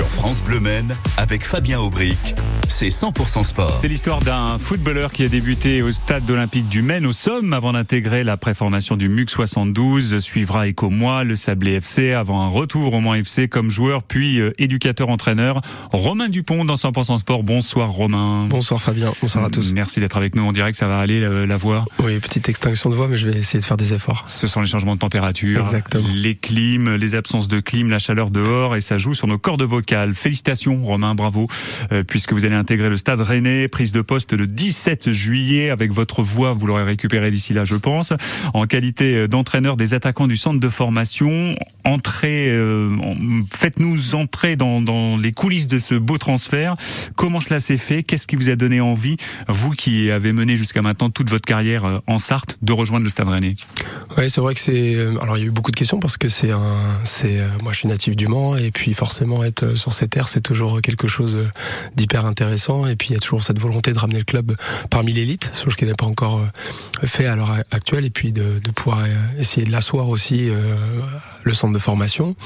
Sur France Bleu Men, avec Fabien Aubric, c'est 100% sport. C'est l'histoire d'un footballeur qui a débuté au stade olympique du Maine au Somme avant d'intégrer la préformation du MUC 72. Suivra Eco-Moi, le Sablé FC avant un retour au Mans FC comme joueur puis euh, éducateur-entraîneur. Romain Dupont dans 100% sport. Bonsoir Romain. Bonsoir Fabien. Bonsoir à tous. Merci d'être avec nous. On dirait que ça va aller la, la voix? Oui, petite extinction de voix, mais je vais essayer de faire des efforts. Ce sont les changements de température, Exactement. les clims, les absences de clim, la chaleur dehors et ça joue sur nos cordes vocales. Félicitations Romain, bravo, euh, puisque vous allez intégrer le stade rennais, prise de poste le 17 juillet avec votre voix, vous l'aurez récupérée d'ici là je pense, en qualité d'entraîneur des attaquants du centre de formation. Entrez, euh, faites-nous entrer dans, dans les coulisses de ce beau transfert. Comment cela s'est fait? Qu'est-ce qui vous a donné envie, vous qui avez mené jusqu'à maintenant toute votre carrière euh, en Sarthe, de rejoindre le stade rennais? Oui, c'est vrai que c'est. Alors il y a eu beaucoup de questions parce que c'est un, c'est. Moi, je suis natif du Mans et puis forcément être sur cette terre, c'est toujours quelque chose d'hyper intéressant. Et puis il y a toujours cette volonté de ramener le club parmi l'élite, chose qui n'est pas encore fait à l'heure actuelle, et puis de, de pouvoir essayer de l'asseoir aussi euh, le centre de formation.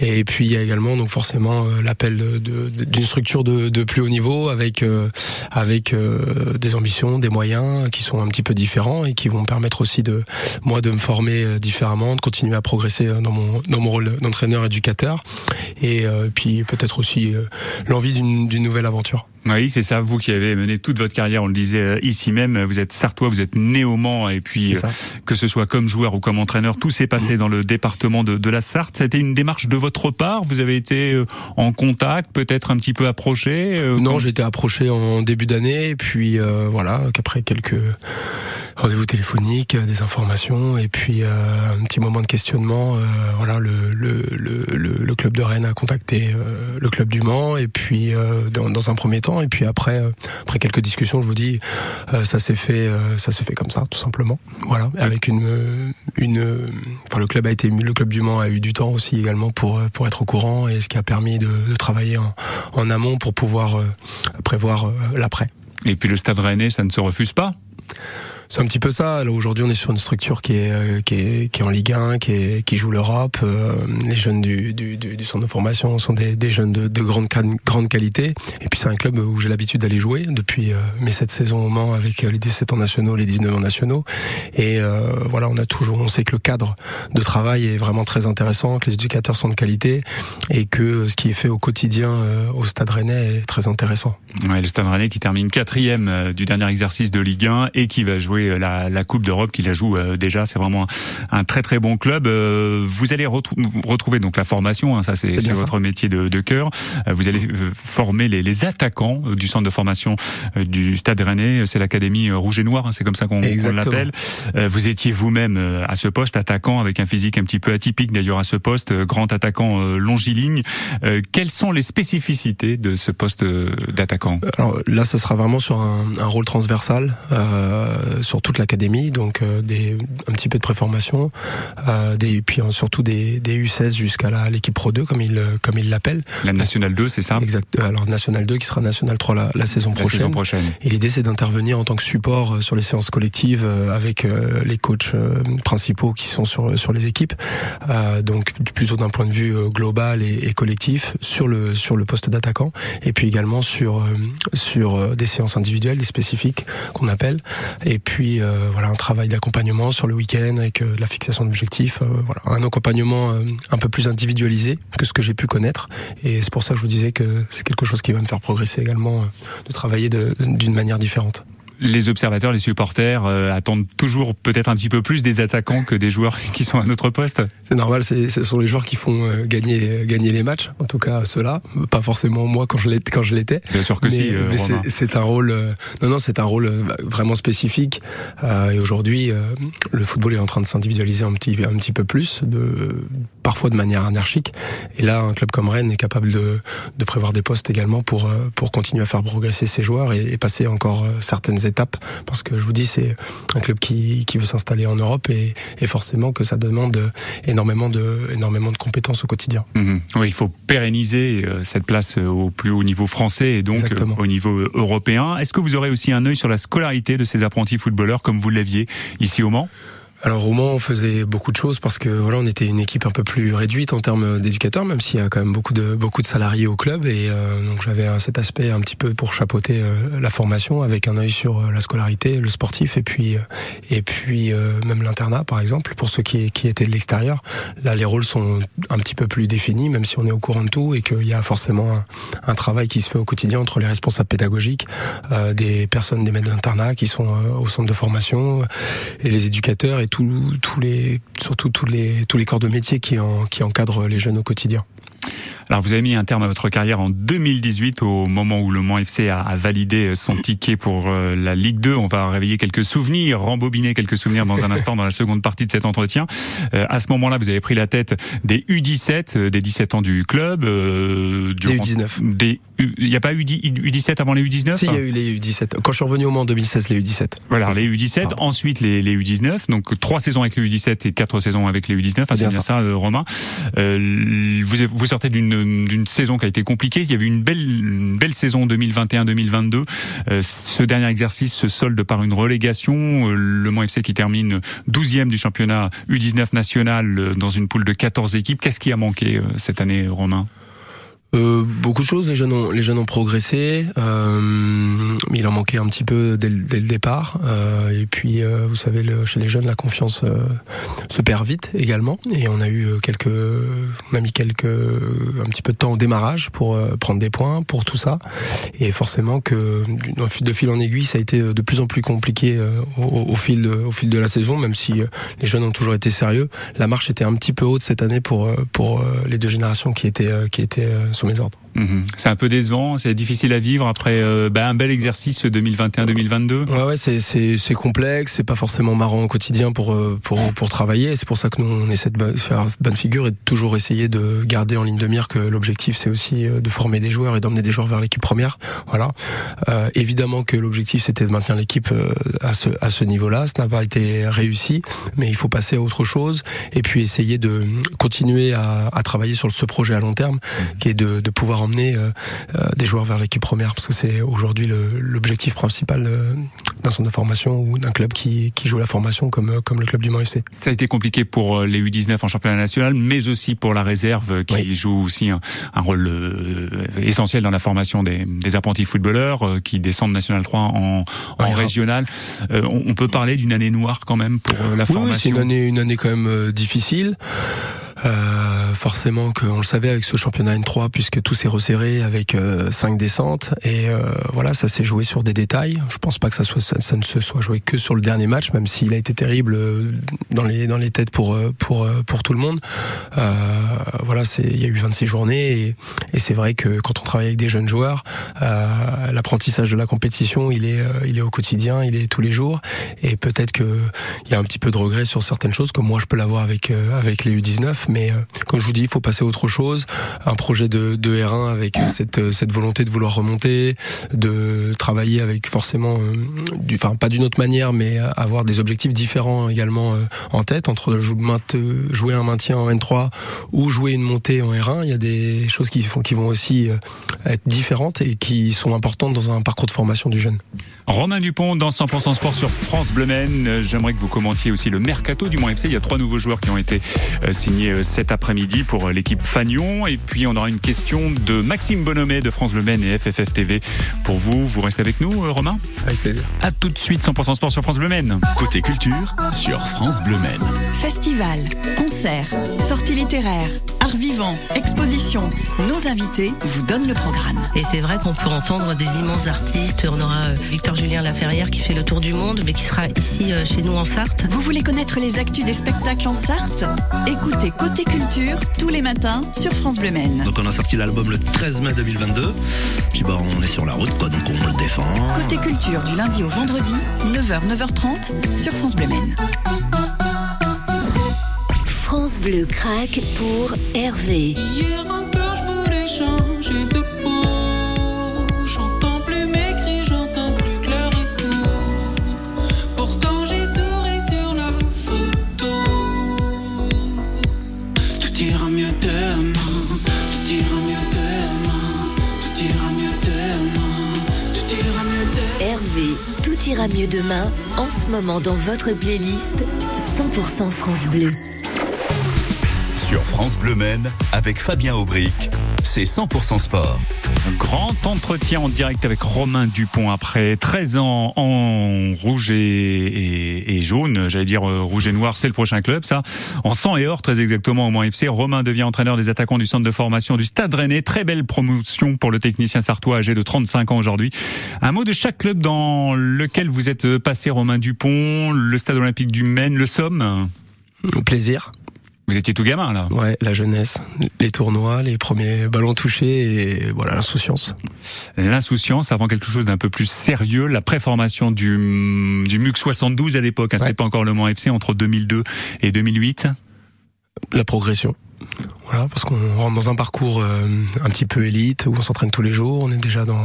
Et puis il y a également donc forcément l'appel d'une structure de, de, plus haut niveau avec euh, avec euh, des ambitions, des moyens qui sont un petit peu différents et qui vont me permettre aussi de moi de me former différemment, de continuer à progresser dans mon dans mon rôle d'entraîneur éducateur et euh, puis peut-être aussi euh, l'envie d'une nouvelle aventure. Oui, c'est ça. Vous qui avez mené toute votre carrière, on le disait ici même, vous êtes sartois, vous êtes né au Mans, et puis que ce soit comme joueur ou comme entraîneur, tout s'est passé dans le département de, de la Sarthe. C'était une démarche de votre part? Vous avez été en contact, peut-être un petit peu approché. Euh, non, j'ai été approché en début d'année, et puis euh, voilà, qu'après quelques rendez-vous téléphoniques, des informations, et puis euh, un petit moment de questionnement. voilà, le, le, le, le, club de Rennes a contacté le club du Mans, et puis dans, dans un premier temps et puis après après quelques discussions je vous dis ça s'est fait ça s'est fait comme ça tout simplement. Voilà. Avec une une enfin le club a été le club du Mans a eu du temps aussi également pour pour être au courant et ce qui a permis de, de travailler en, en, amont pour pouvoir prévoir l'après. Et puis le stade rennais ça ne se refuse pas? C'est un petit peu ça. Là, aujourd'hui, on est sur une structure qui est, euh, qui est, qui est en Ligue 1, qui, est, qui joue l'Europe. Euh, les jeunes du, du, du, centre de formation sont des, des jeunes de, de grande, grande qualité. Et puis, c'est un club où j'ai l'habitude d'aller jouer depuis euh, mes sept saisons au Mans avec les 17 ans nationaux, les 19 ans nationaux. Et euh, voilà, on a toujours, on sait que le cadre de travail est vraiment très intéressant, que les éducateurs sont de qualité et que ce qui est fait au quotidien au Stade Rennais est très intéressant. Ouais, le Stade Rennais qui termine quatrième du dernier exercice de Ligue 1 et qui va jouer la, la Coupe d'Europe qui la joue euh, déjà. C'est vraiment un, un, très très bon club. Euh, vous allez retrou retrouver donc la formation, hein, ça c'est votre ça. métier de, de cœur. Euh, vous allez former les, les, attaquants du centre de formation du Stade Rennais. C'est l'académie rouge et noir, hein, c'est comme ça qu'on qu l'appelle. Vous étiez vous-même à ce poste, attaquant avec un physique un petit peu atypique d'ailleurs à ce poste, grand attaquant longiligne. Quelles sont les spécificités de ce poste d'attaquant? Alors là, ce sera vraiment sur un, un rôle transversal. Euh, sur toute l'académie, donc euh, des, un petit peu de préformation, euh, des, puis surtout des, des U16 jusqu'à l'équipe Pro 2 comme il comme il l'appelle. La Nationale 2, c'est ça? Exact. Alors Nationale 2 qui sera Nationale 3 la, la saison la prochaine. Saison prochaine. Et l'idée c'est d'intervenir en tant que support sur les séances collectives avec les coachs principaux qui sont sur sur les équipes. donc plutôt d'un point de vue global et, et, collectif sur le sur le poste d'attaquant et puis également sur sur des séances individuelles, des spécifiques qu'on appelle. Et puis euh, voilà un travail d'accompagnement sur le week-end avec euh, la fixation d'objectifs, euh, voilà un accompagnement un peu plus individualisé que ce que j'ai pu connaître. Et c'est pour ça que je vous disais que c'est quelque chose qui va me faire progresser également de travailler d'une manière différente les observateurs, les supporters euh, attendent toujours peut-être un petit peu plus des attaquants que des joueurs qui sont à notre poste. C'est normal, ce sont les joueurs qui font euh, gagner gagner les matchs. En tout cas, ceux-là, pas forcément moi quand je l'étais. Quand je l'étais. Bien sûr que mais, si. Euh, c'est un rôle. non, non, c'est un rôle vraiment spécifique. et aujourd'hui, le football est en train de s'individualiser un petit un petit peu plus, de parfois de manière anarchique. Et là, un club comme Rennes est capable de de prévoir des postes également pour pour continuer à faire progresser ses joueurs et, et passer encore certaines étapes parce que je vous dis c'est un club qui, qui veut s'installer en Europe et, et, forcément que ça demande énormément de énormément de compétences au quotidien. Mmh. Oui, il faut pérenniser cette place au plus haut niveau français et donc Exactement. au niveau européen. Est-ce que vous aurez aussi un œil sur la scolarité de ces apprentis footballeurs comme vous l'aviez ici au Mans? Alors au Mans, on faisait beaucoup de choses parce que voilà, on était une équipe un peu plus réduite en termes d'éducateurs, même s'il y a quand même beaucoup de beaucoup de salariés au club et euh, donc j'avais cet aspect un petit peu pour chapeauter euh, la formation avec un œil sur euh, la scolarité, le sportif et puis et puis même l'internat par exemple pour ceux qui qui étaient de l'extérieur. Là, les rôles sont un petit peu plus définis, même si on est au courant de tout et qu'il y a forcément un, un, travail qui se fait au quotidien entre les responsables pédagogiques, des personnes des maîtres d'internat qui sont au centre de formation et les éducateurs et tous les, surtout tous les, tous les corps de métier qui, en, qui encadrent les jeunes au quotidien. Alors vous avez mis un terme à votre carrière en 2018 au moment où le Mans FC a, a validé son ticket pour euh, la Ligue 2. On va réveiller quelques souvenirs, rembobiner quelques souvenirs dans un instant dans la seconde partie de cet entretien. Euh, à ce moment-là, vous avez pris la tête des U17, euh, des 17 ans du club. Euh, des U19. Des il n'y a pas eu U17 avant les U19 Si, il y a eu les U17. Quand je suis revenu au Mans en 2016, les U17. Voilà, les U17, ensuite les, les, U19. Donc trois saisons avec les U17 et quatre saisons avec les U19. Ah, c'est bien ça, ça Romain. vous, vous sortez d'une d'une saison qui a été compliquée. Il y avait une belle, une belle saison 2021-2022. Euh, ce dernier exercice se solde par une relégation. Euh, le Mans FC qui termine 12e du championnat U19 national euh, dans une poule de 14 équipes. Qu'est-ce qui a manqué cette année, Romain? Euh, beaucoup de choses. Les jeunes ont, les jeunes ont progressé, euh, il en manquait un petit peu dès, dès le départ. Euh, et puis, euh, vous savez, chez les jeunes, la confiance euh, se perd vite également. Et on a eu quelques, on a mis quelques, un petit peu de temps au démarrage pour prendre des points, pour tout ça. Et forcément que de fil en aiguille, ça a été de plus en plus compliqué au, au, fil de, au fil de la saison, même si les jeunes ont toujours été sérieux. La marche était un petit peu haute cette année pour pour les deux générations qui étaient qui étaient mes ordres. Mhm. C'est un peu décevant, c'est difficile à vivre après euh, bah, un bel exercice 2021-2022. Ouais, ouais, c'est c'est complexe, c'est pas forcément marrant au quotidien pour euh, pour pour travailler. C'est pour ça que nous on essaie de faire bonne figure et de toujours essayer de garder en ligne de mire que l'objectif c'est aussi euh, de former des joueurs et d'emmener des joueurs vers l'équipe première. Voilà. Euh, évidemment que l'objectif c'était de maintenir l'équipe à ce à ce niveau-là. Ça n'a pas été réussi, mais il faut passer à autre chose et puis essayer de continuer à, à travailler sur ce projet à long terme, qui est de, de pouvoir emmener euh, euh, des joueurs vers l'équipe première parce que c'est aujourd'hui l'objectif principal euh, d'un centre de formation ou d'un club qui, qui joue la formation comme, comme le club du Mans FC. Ça a été compliqué pour les U19 en championnat national, mais aussi pour la réserve qui joue aussi un, un rôle essentiel dans la formation des, des apprentis footballeurs qui descendent National 3 en, en régional. On, on, peut parler d'une année noire quand même pour la formation. Oui, c'est une année, une année quand même difficile. Euh, forcément qu'on le savait avec ce championnat N3 puisque tout s'est resserré avec euh, cinq descentes et euh, voilà ça s'est joué sur des détails. Je pense pas que ça ne se soit joué que sur le dernier match même s'il a été terrible euh, dans les têtes pour tout le monde. voilà il y a eu 26 journées et, c'est vrai que quand on travaille avec des jeunes joueurs, l'apprentissage de la compétition il est au quotidien, il est tous les jours et peut-être que il y a un petit peu de regret sur certaines choses comme moi je peux l'avoir avec avec les U19 mais euh, comme je vous dis, il faut passer à autre chose. Un projet de, de R1 avec cette, euh, cette volonté de vouloir remonter, de travailler avec forcément, euh, enfin pas d'une autre manière, mais avoir des objectifs différents également en tête entre jouer un maintien en N3 ou jouer une montée en R1. Il y a des choses qui font qui vont aussi être différentes et qui sont importantes dans un parcours de formation du jeune. Romain Dupont dans 100% Sport sur France Bleu. J'aimerais que vous commentiez aussi le mercato du Mont FC. Il y a trois nouveaux joueurs qui ont été signés cet après-midi pour l'équipe Fagnon. Et puis on aura une question de Maxime Bonhomé de France Le Maine et FFF TV pour vous. Vous restez avec nous, euh, Romain? Avec plaisir. À tout de suite, 100% sport sur France Bleu Maine. Côté culture sur France Bleu Maine. Festival, concerts, sorties littéraires, art vivant, exposition. Nos invités vous donnent le programme. Et c'est vrai qu'on peut entendre des immenses artistes. On aura euh, Victor Julien Laferrière qui fait le tour du monde, mais qui sera ici euh, chez nous en Sarthe. Vous voulez connaître les actus des spectacles en Sarthe? Écoutez Côté Culture tous les matins sur France Bleu Maine. Donc on a sorti l'album le 13 mai 2022. Puis bah on est sur la route quoi, donc on le défend. Côté Culture du lundi au vendredi, 9h 9h30 sur France Bleu Maine. France Bleu craque pour Hervé. Hier encore, je voulais changer de peau. J'entends plus mes cris, j'entends plus que leur écho. Pourtant, j'ai souri sur la photo. Tout ira mieux demain. Tout ira mieux demain. Tout ira mieux demain. Tout ira mieux demain. Hervé, tout ira mieux demain. En ce moment, dans votre playlist 100% France Bleu. Sur France Bleu Maine, avec Fabien Aubric, c'est 100% sport. Un grand entretien en direct avec Romain Dupont après 13 ans en rouge et, et, et jaune, j'allais dire euh, rouge et noir, c'est le prochain club ça. En sang et or très exactement au Mans FC, Romain devient entraîneur des attaquants du centre de formation du Stade Rennais. Très belle promotion pour le technicien sartois âgé de 35 ans aujourd'hui. Un mot de chaque club dans lequel vous êtes passé Romain Dupont, le Stade Olympique du Maine, le Somme? Au plaisir. Vous étiez tout gamin là. Ouais, la jeunesse, les tournois, les premiers ballons touchés et voilà l'insouciance. L'insouciance avant quelque chose d'un peu plus sérieux, la préformation du du MUC 72 à l'époque, hein, c'était Ouais. pas encore le Mans FC entre 2002 et 2008. La progression. Voilà, parce qu'on rentre dans un parcours euh, un petit peu élite où on s'entraîne tous les jours. On est déjà dans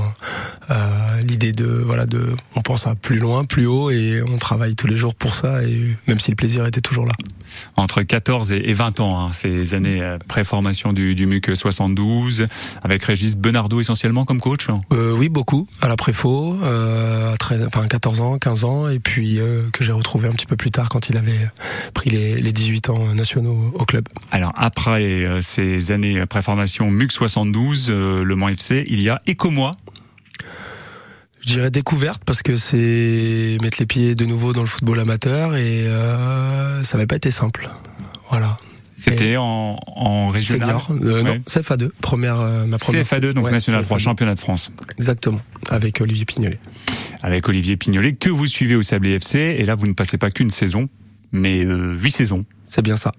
euh, l'idée de voilà de, on pense à plus loin, plus haut et on travaille tous les jours pour ça. Et même si le plaisir était toujours là. Entre 14 et et 20 ans, hein, ces années euh, pré-formation du, du MUC 72, avec Régis Benardo essentiellement comme coach. Euh, oui, beaucoup à la préfo, euh, à 13, enfin 14 ans, 15 ans, et puis euh, que j'ai retrouvé un petit peu plus tard quand il avait pris les, les 18 ans nationaux au club. Alors après euh, ces années pré-formation MUC 72, euh, le Mans FC, il y a Ecomois. Je dirais découverte parce que c'est mettre les pieds de nouveau dans le football amateur et euh, ça n'avait pas été simple. Voilà. C'était en, en régional? Euh, non, Ouais. CFA2, première, euh, ma première. CFA2, donc Ouais, National 3, CFA2. championnat de France. Exactement, avec Olivier Pignolet. Avec Olivier Pignolet, que vous suivez au Sablé FC. Et là, vous ne passez pas qu'une saison, mais euh, huit saisons. C'est bien ça,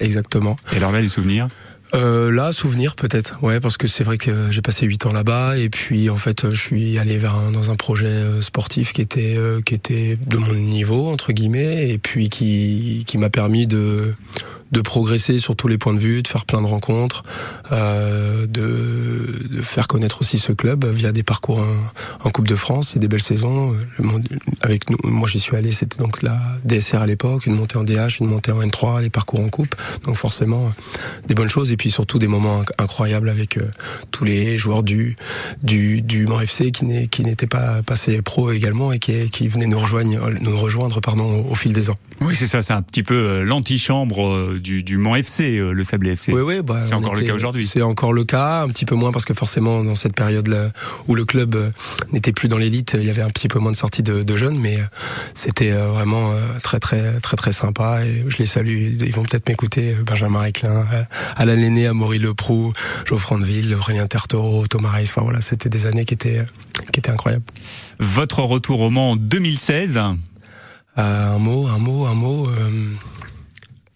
exactement. Et alors là, les souvenirs? Euh, là, souvenir peut-être, ouais, parce que c'est vrai que j'ai passé huit ans là-bas et puis en fait, je suis allé vers un- dans un projet euh, sportif qui était euh, qui était de mon niveau entre guillemets et puis qui qui m'a permis de de progresser sur tous les points de vue, de faire plein de rencontres, euh, de, de faire connaître aussi ce club via des parcours en, en Coupe de France et des belles saisons. Avec nous, moi j'y suis allé, c'était donc la DSR à l'époque, une montée en DH, une montée en N3, les parcours en Coupe, donc forcément des bonnes choses et puis surtout des moments inc- incroyables avec euh, tous les joueurs du du du Mans FC qui n'étaient pas passés pro également et qui, qui venaient nous rejoindre nous rejoindre pardon au, au fil des ans. Oui, c'est ça, c'est un petit peu euh, l'antichambre euh, du, du Mans FC, euh, le Sablé FC. Oui, oui, bah, C'est encore le cas aujourd'hui. C'est encore le cas, un petit peu moins parce que forcément dans cette période-là où le club euh, n'était plus dans l'élite, il y avait un petit peu moins de sorties de, de jeunes, mais euh, c'était euh, vraiment euh, très très très très sympa et je les salue. Ils vont peut-être m'écouter. euh, Benjamin Réclin, euh, Alain Lenné, Amaury Leproux, Geoffrey Ville, Aurélien Tertoro, Thomas Reis. Enfin voilà, c'était des années qui étaient euh, qui étaient incroyables. Votre retour au Mans en 2016. Euh, un mot, un mot, un mot. euh,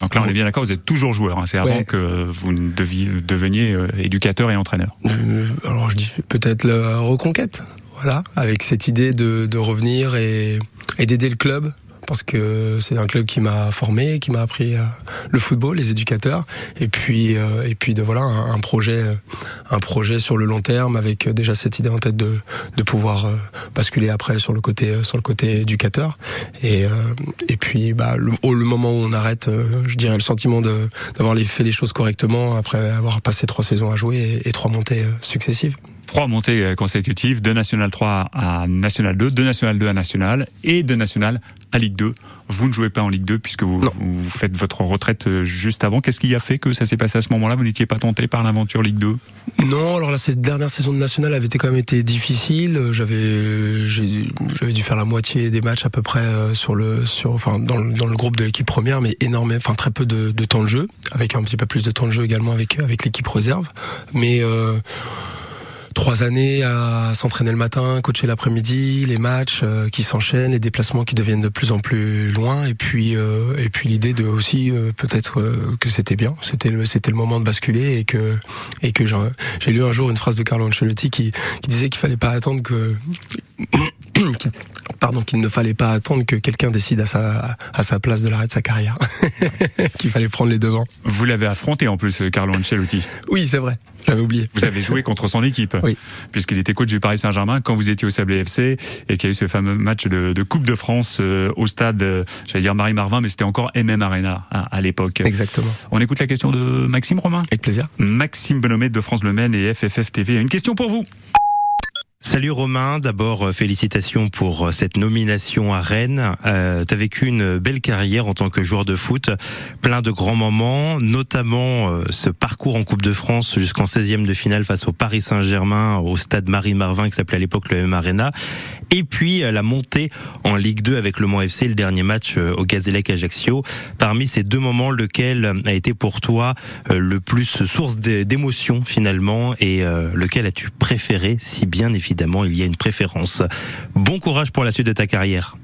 Donc là, on est bien d'accord, vous êtes toujours joueur. hein. C'est avant Ouais. que vous ne deviez- deveniez euh, éducateur et entraîneur. Euh, alors je dis peut-être la reconquête, voilà, avec cette idée de, de revenir et, et d'aider le club. Parce que c'est un club qui m'a formé, qui m'a appris euh, le football, les éducateurs, et puis euh, et puis de voilà un, projet, euh, un projet sur le long terme avec déjà cette idée en tête de de pouvoir basculer après sur le côté sur le côté éducateur et et puis bah le, le moment où on arrête, je dirais le sentiment d'avoir fait les choses correctement après avoir passé trois saisons à jouer et, trois montées successives. Trois montées euh, consécutives, de National 3 à National 2, de National 2 à National et de National à Ligue 2. Vous ne jouez pas en Ligue 2 puisque vous, faites votre retraite euh, juste avant. Qu'est-ce qui a fait que ça s'est passé à ce moment-là? Vous n'étiez pas tenté par l'aventure Ligue 2 Non, alors la cette dernière saison de nationale avait été quand même été difficile. J'avais j'ai- j'avais dû faire la moitié des matchs à peu près euh, sur le sur enfin dans le, dans le groupe de l'équipe première, mais énormément, enfin très peu de, de temps de jeu, avec un petit peu plus de temps de jeu également avec avec l'équipe réserve. Mais euh, Trois années à s'entraîner le matin, coacher l'après-midi, les matchs euh, qui s'enchaînent, les déplacements qui deviennent de plus en plus loin, et puis euh, et puis l'idée de aussi euh, peut-être que c'était bien, c'était le c'était le moment de basculer et que et que j'ai lu un jour une phrase de Carlo Ancelotti qui, qui disait qu'il fallait pas attendre que pardon qu'il ne fallait pas attendre que quelqu'un décide à sa à sa place de l'arrêt de sa carrière qu'il fallait prendre les devants Vous l'avez affronté en plus, euh, Carlo Ancelotti. oui c'est vrai j'avais oublié Vous avez joué contre son équipe, Oui. puisqu'il était coach du Paris Saint-Germain quand vous étiez au Sablé FC et qu'il y a eu ce fameux match de, de Coupe de France euh, au stade, euh, j'allais dire Marie Marvin, mais c'était encore MM Arena à, à l'époque. exactement On écoute la question de Maxime Romain. avec plaisir Maxime Bonhomet de France Le Maine et FFF TV. Une question pour vous. Salut Romain, d'abord euh, félicitations pour euh, cette nomination à Rennes. Euh, tu vécu une belle carrière en tant que joueur de foot, plein de grands moments, notamment euh, ce parcours en Coupe de France jusqu'en 16e de finale face au Paris Saint-Germain au stade Marie-Marvin qui s'appelait à l'époque le M Arena, et puis la montée en Ligue 2 avec le Mans FC, le dernier match au Gazélec Ajaccio. Parmi ces deux moments, lequel a été pour toi le plus source d'émotion finalement et lequel as-tu préféré si bien évidemment évidemment, il y a une préférence. Bon courage pour la suite de ta carrière.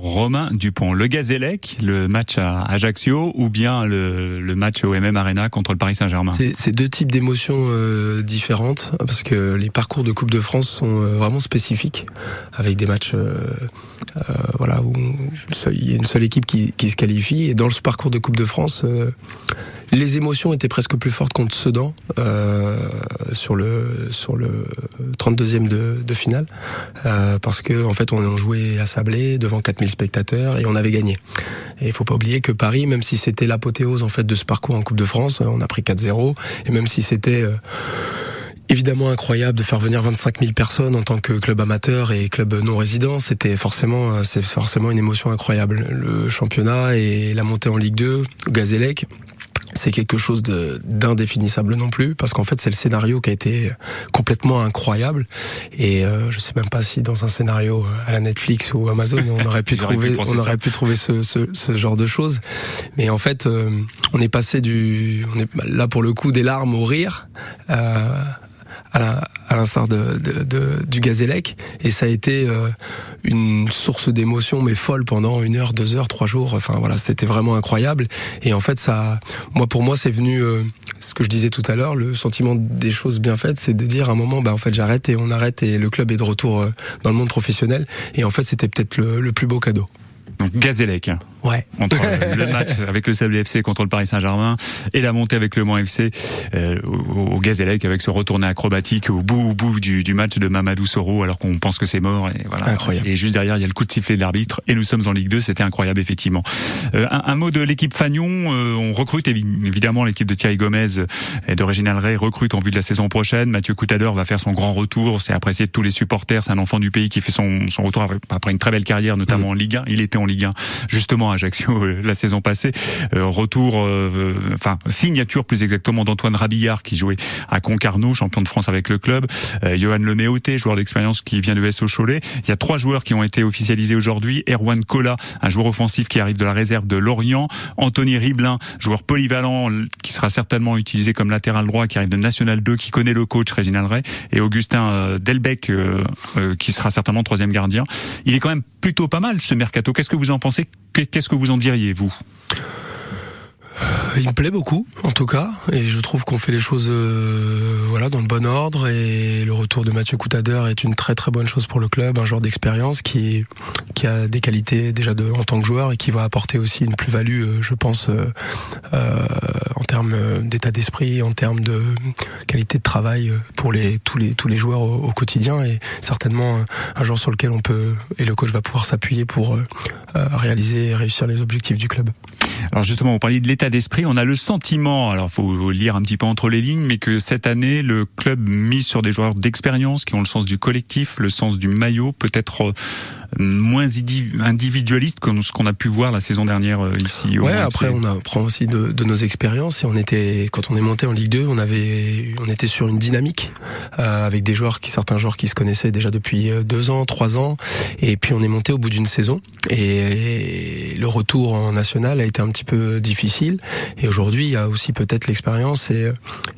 Romain Dupont, le Gazélec, le match à Ajaccio ou bien le, le match au MM Arena contre le Paris Saint-Germain? C'est deux types d'émotions euh, différentes parce que les parcours de Coupe de France sont euh, vraiment spécifiques avec des matchs euh, euh voilà où il y a une seule équipe qui, qui, se qualifie et dans ce parcours de Coupe de France les émotions étaient presque plus fortes contre Sedan euh, sur le sur le 32e de, de finale euh, parce que en fait on jouait à Sablé devant 4000 spectateurs et on avait gagné. Et il faut pas oublier que Paris, même si c'était l'apothéose en fait de ce parcours en Coupe de France, on a pris 4-0 et même si c'était euh, évidemment incroyable de faire venir 25 000 personnes en tant que club amateur et club non résident. C'était forcément, c'est forcément une émotion incroyable. Le championnat et la montée en Ligue 2, Gazélec, c'est quelque chose d'indéfinissable non plus parce qu'en fait c'est le scénario qui a été complètement incroyable. Et euh, je sais même pas si dans un scénario à la Netflix ou Amazon on aurait pu trouver on aurait pu trouver ce, ce, ce, genre de choses. Mais en fait euh, on est passé du on est là pour le coup des larmes au rire euh, à l'instar de, du Gazélec. Et ça a été euh, une source d'émotion, mais folle pendant une heure, deux heures, trois jours. Enfin voilà, c'était vraiment incroyable. Et en fait, ça, moi pour moi, c'est venu euh, ce que je disais tout à l'heure, le sentiment des choses bien faites, c'est de dire à un moment, bah en fait, j'arrête et on arrête et le club est de retour euh, dans le monde professionnel. Et en fait, c'était peut-être le, le plus beau cadeau. Donc Gazélec. Ouais. Entre le match avec le Sable FC contre le Paris Saint-Germain et la montée avec le Mans FC euh, au, au Gazélec avec ce retourné acrobatique au bout au bout du, du match de Mamadou Soro alors qu'on pense que c'est mort et voilà. Incroyable. Et juste derrière il y a le coup de sifflet de l'arbitre et nous sommes en Ligue 2, c'était incroyable effectivement. Euh, un, un, mot de l'équipe Fagnon, euh, on recrute évidemment l'équipe de Thierry Gomez et de Réginald Ray recrute en vue de la saison prochaine. Mathieu Coutadeur va faire son grand retour, c'est apprécié de tous les supporters, c'est un enfant du pays qui fait son, son retour après une très belle carrière notamment mmh. en Ligue 1. Il était en Ligue 1 justement à euh, la saison passée. Euh, retour, euh, enfin signature plus exactement d'Antoine Rabillard qui jouait à Concarneau, champion de France avec le club. Johan Leméoté, joueur d'expérience qui vient de SO Cholet. Il y a trois joueurs qui ont été officialisés aujourd'hui. Erwan Cola, un joueur offensif qui arrive de la réserve de Lorient. Anthony Riblin, joueur polyvalent qui sera certainement utilisé comme latéral droit, qui arrive de National 2, qui connaît le coach Réginald Ray. Et Augustin Delbecq, qui sera certainement troisième gardien. Il est quand même plutôt pas mal ce mercato. Qu'est-ce que vous en pensez? Qu'est-ce que vous en diriez, vous? Il me plaît beaucoup, en tout cas, et je trouve qu'on fait les choses, euh, voilà, dans le bon ordre. Et le retour de Mathieu Coutadeur est une très très bonne chose pour le club, un joueur d'expérience qui qui a des qualités déjà de en tant que joueur et qui va apporter aussi une plus-value, euh, je pense, euh, euh en termes d'état d'esprit, en termes de qualité de travail pour les tous les tous les joueurs au, au, quotidien et certainement un joueur sur lequel on peut et le coach va pouvoir s'appuyer pour réaliser et réussir les objectifs du club. Alors justement, vous parliez de l'état d'esprit. On a le sentiment, alors faut lire un petit peu entre les lignes, mais que cette année, le club mise sur des joueurs d'expérience qui ont le sens du collectif, le sens du maillot, peut-être moins individualiste que ce qu'on a pu voir la saison dernière euh, ici. Ouais, après on apprend aussi de, de, nos expériences. Et on était quand on est monté en Ligue 2, on avait on était sur une dynamique euh, avec des joueurs qui certains joueurs qui se connaissaient déjà depuis euh, deux ans, trois ans. Et puis on est monté au bout d'une saison. Et, et, le retour en national a été un petit peu difficile. Et aujourd'hui il y a aussi peut-être l'expérience et,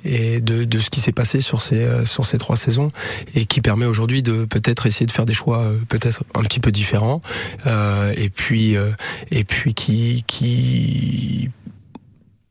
et de, de ce qui s'est passé sur ces sur ces trois saisons et qui permet aujourd'hui de peut-être essayer de faire des choix peut-être un petit peu différents euh, et puis euh, et puis qui qui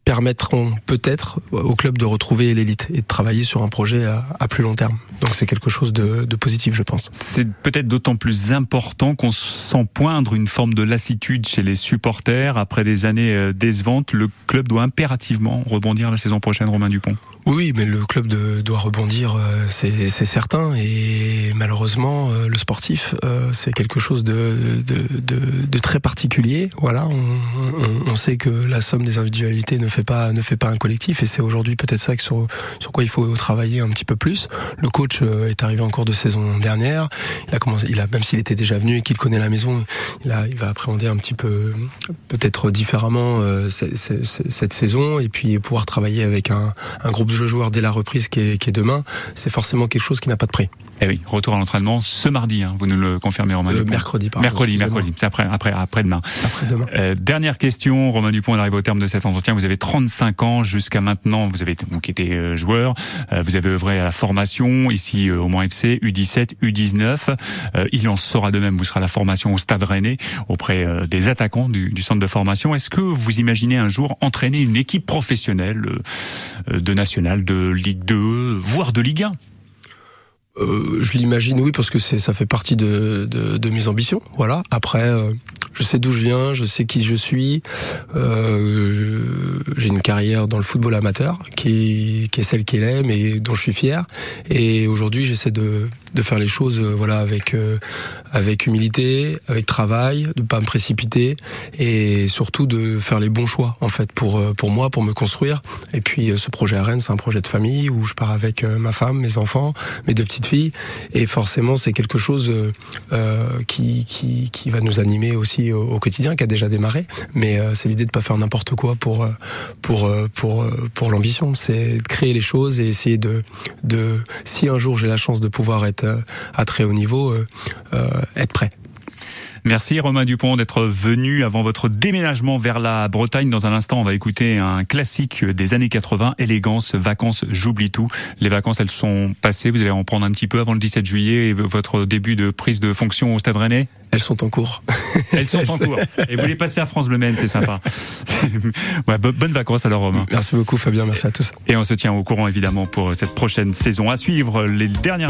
permettront peut-être au club de retrouver l'élite et de travailler sur un projet à, à plus long terme. Donc c'est quelque chose de, de, positif, je pense. C'est peut-être d'autant plus important qu'on sent poindre une forme de lassitude chez les supporters. Après des années euh, décevantes, le club doit impérativement rebondir la saison prochaine, Romain Dupont. Oui, mais le club de, doit rebondir, euh, c'est certain. Et malheureusement, euh, le sportif, euh, c'est quelque chose de, de, de, de, très particulier. Voilà, on, on, on, sait que la somme des individualités ne fait pas ne fait pas un collectif, et c'est aujourd'hui peut-être ça sur sur quoi il faut travailler un petit peu plus. Le coach est arrivé en cours de saison dernière. Il a commencé, il a même s'il était déjà venu et qu'il connaît la maison, il, a, il va appréhender un petit peu peut-être différemment cette, cette saison, et puis pouvoir travailler avec un, un groupe de joueurs dès la reprise qui est, qui est demain, c'est forcément quelque chose qui n'a pas de prix. Eh oui, retour à l'entraînement ce mardi, hein, vous nous le confirmez Romain euh, Mercredi, pardon, Mercredi, mercredi, c'est après, après, après demain. Après demain. Euh, dernière question, Romain Dupont, on arrive au terme de cet entretien. Vous avez 35 ans jusqu'à maintenant, vous avez donc été euh, joueur, vous avez œuvré à la formation ici au Mans FC, U17, U19. il en sera de même, vous serez à la formation au Stade Rennais auprès des attaquants du, du centre de formation. Est-ce que vous imaginez un jour entraîner une équipe professionnelle de nationale, de Ligue 2, voire de Ligue 1 euh, je l'imagine, oui, parce que c'est ça fait partie de, de, de, mes ambitions. Voilà. Après, euh, je sais d'où je viens, je sais qui je suis. Euh, j'ai une carrière dans le football amateur qui, qui est celle qu'elle est, mais dont je suis fier. Et aujourd'hui, j'essaie de, de faire les choses, euh, voilà, avec euh, avec humilité, avec travail, de pas me précipiter et surtout de faire les bons choix en fait pour pour moi, pour me construire. Et puis ce projet à Rennes, c'est un projet de famille où je pars avec ma femme, mes enfants, mes deux petites et forcément c'est quelque chose euh, qui, qui va nous animer aussi au, quotidien, qui a déjà démarré. Mais euh, c'est l'idée de pas faire n'importe quoi pour euh, euh, l'ambition. C'est de créer les choses et essayer de si un jour j'ai la chance de pouvoir être à très haut niveau, être prêt. Merci Romain Dupont d'être venu avant votre déménagement vers la Bretagne. Dans un instant, on va écouter un classique des années 80, Élégance, vacances, j'oublie tout. Les vacances, elles sont passées. Vous allez en prendre un petit peu avant le 17 juillet et votre début de prise de fonction au Stade Rennais? Elles sont en cours. Elles sont en cours. Et vous les passez à France Bleu Maine, c'est sympa. ouais, bonnes vacances alors Romain. Merci beaucoup Fabien, merci à tous. Et on se tient au courant évidemment pour cette prochaine saison. À suivre les dernières